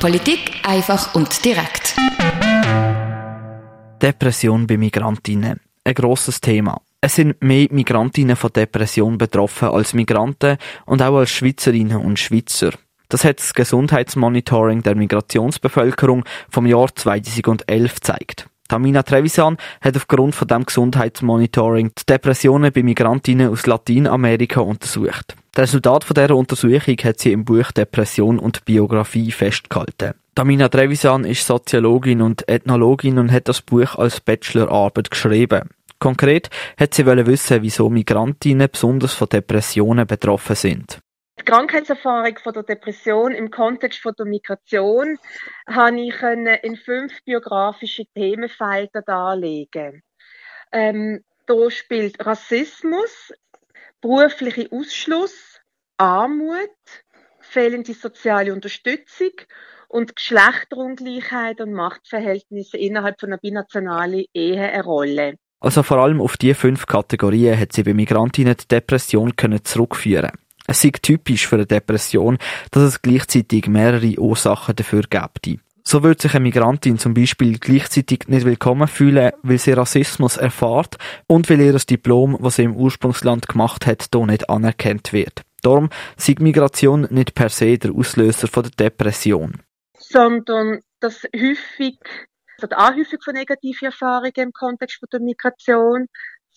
Politik einfach und direkt. Depression bei Migrantinnen. Ein grosses Thema. Es sind mehr Migrantinnen von Depression betroffen als Migranten und auch als Schweizerinnen und Schweizer. Das hat das Gesundheitsmonitoring der Migrationsbevölkerung vom Jahr 2011 gezeigt. Tamina Trevisan hat aufgrund von dem Gesundheitsmonitoring die Depressionen bei Migrantinnen aus Lateinamerika untersucht. Das Resultat von dieser Untersuchung hat sie im Buch Depression und Biografie festgehalten. Tamina Trevisan ist Soziologin und Ethnologin und hat das Buch als Bachelorarbeit geschrieben. Konkret hat sie wissen, wieso Migrantinnen besonders von Depressionen betroffen sind. Die Krankheitserfahrung von der Depression im Kontext von der Migration habe ich in fünf biografische Themenfelder darlegen. Ähm, da spielt Rassismus, beruflicher Ausschluss, Armut, fehlende soziale Unterstützung und Geschlechterungleichheit und Machtverhältnisse innerhalb von einer binationalen Ehe eine Rolle. Also vor allem auf diese fünf Kategorien hat sie bei Migrantinnen die Depression können zurückführen. Es ist typisch für eine Depression, dass es gleichzeitig mehrere Ursachen dafür gibt. So wird sich eine Migrantin zum Beispiel gleichzeitig nicht willkommen fühlen, weil sie Rassismus erfahrt und weil ihr Diplom, was sie im Ursprungsland gemacht hat, hier nicht anerkannt wird. Darum ist Migration nicht per se der Auslöser von der Depression. Sondern dass häufig also die Anhäufung von negativen Erfahrungen im Kontext der Migration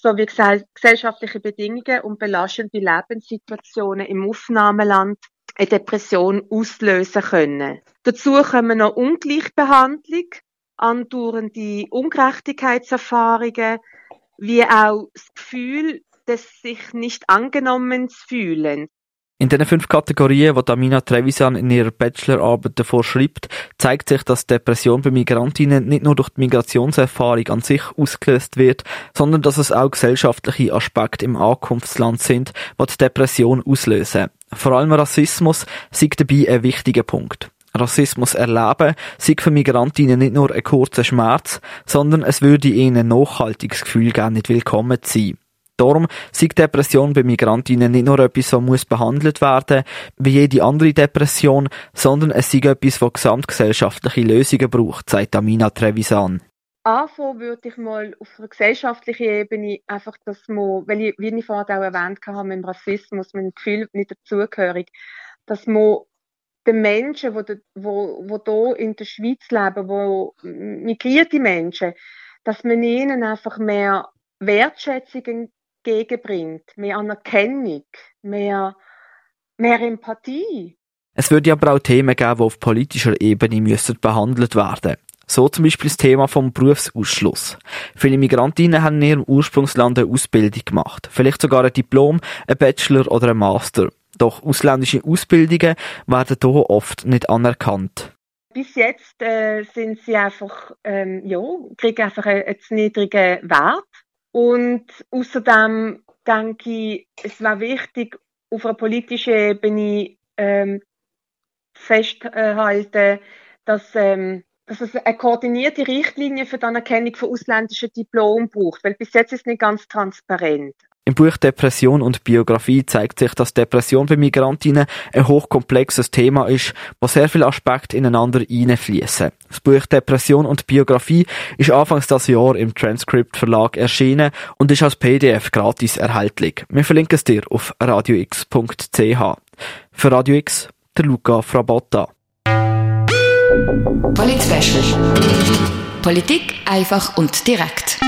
sowie gesellschaftliche Bedingungen und belastende Lebenssituationen im Aufnahmeland eine Depression auslösen können. Dazu kommen noch Ungleichbehandlung, andauernde Ungerechtigkeitserfahrungen, wie auch das Gefühl, dass sich nicht angenommen fühlen. In den fünf Kategorien, die Tamina Trevisan in ihrer Bachelorarbeit davor schreibt, zeigt sich, dass Depression bei Migrantinnen nicht nur durch die Migrationserfahrung an sich ausgelöst wird, sondern dass es auch gesellschaftliche Aspekte im Ankunftsland sind, die die Depression auslösen. Vor allem Rassismus sei dabei ein wichtiger Punkt. Rassismus erleben sei für Migrantinnen nicht nur ein kurzer Schmerz, sondern es würde ihnen ein nachhaltiges Gefühl geben, nicht willkommen sein. Darum sei Depression bei Migrantinnen nicht nur etwas, das muss behandelt werden wie jede andere Depression, sondern es sei etwas, das gesamtgesellschaftliche Lösungen braucht, sagt Amina Trevisan. Anfangen würde ich mal auf einer gesellschaftlichen Ebene einfach, dass man, weil ich, wie ich vorhin auch erwähnt habe, mit dem Rassismus, mit dem Gefühl nicht dazugehörig, dass man den Menschen, die, hier in der Schweiz leben, wo migrierte Menschen, dass man ihnen einfach mehr Wertschätzung entgegenbringt, mehr Anerkennung, mehr, mehr Empathie. Es würde aber auch Themen geben, die auf politischer Ebene müssen behandelt werden so zum Beispiel das Thema vom Berufsausschluss. Viele Migrantinnen haben in ihrem Ursprungsland eine Ausbildung gemacht. Vielleicht sogar ein Diplom, ein Bachelor oder ein Master. Doch ausländische Ausbildungen werden hier oft nicht anerkannt. Bis jetzt äh, sind sie einfach, ähm, ja, kriegen einfach einen, einen niedrigen Wert. Und außerdem denke ich, es wäre wichtig, auf einer politischen Ebene ähm, festhalten, dass, ähm, dass es eine koordinierte Richtlinie für die Anerkennung von ausländischen Diplomen braucht, weil bis jetzt ist es nicht ganz transparent. Im Buch Depression und Biografie zeigt sich, dass Depression bei Migrantinnen ein hochkomplexes Thema ist, wo sehr viele Aspekte ineinander einfließen. Das Buch Depression und Biografie ist anfangs das Jahr im Transcript Verlag erschienen und ist als PDF gratis erhältlich. Wir verlinken es dir auf radiox.ch. Für Radio X, der Luca Frabotta. Polit Politik einfach und direkt.